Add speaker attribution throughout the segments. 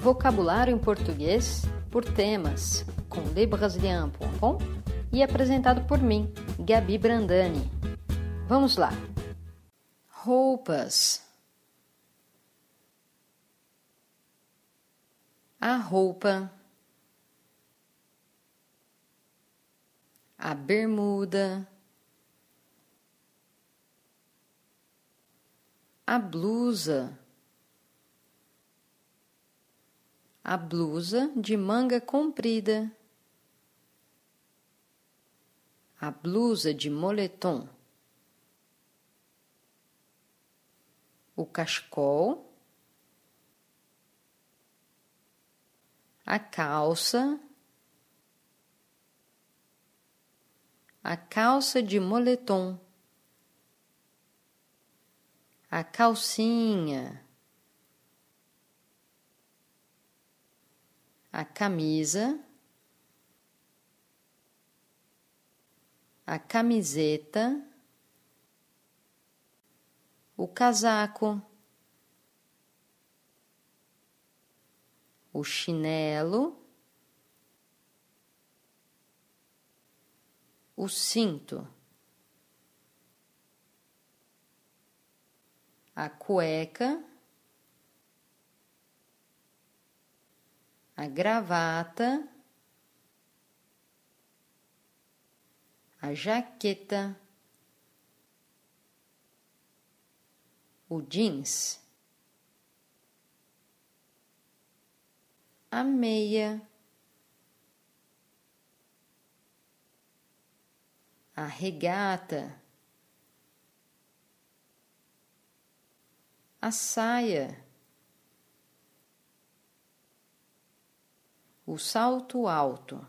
Speaker 1: Vocabulário em português por temas, com lebrasilian.com e apresentado por mim, Gabi Brandani. Vamos lá! Roupas A roupa A bermuda A blusa a blusa de manga comprida, a blusa de moletom, o cachecol, a calça, a calça de moletom, a calcinha a camisa, a camiseta, o casaco, o chinelo, o cinto, a cueca. A gravata, a jaqueta, o jeans, a meia, a regata, a saia. O salto alto,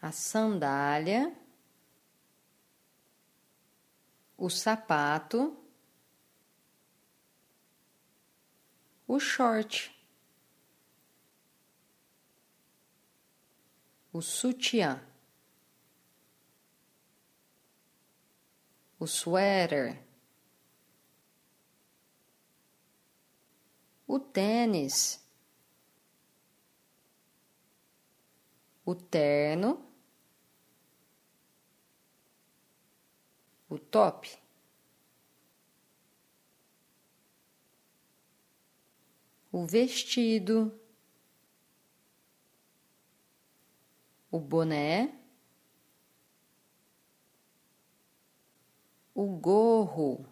Speaker 1: a sandália, o sapato, o short, o sutiã, o suéter. O tênis, o terno, o top. O vestido, o boné, o gorro.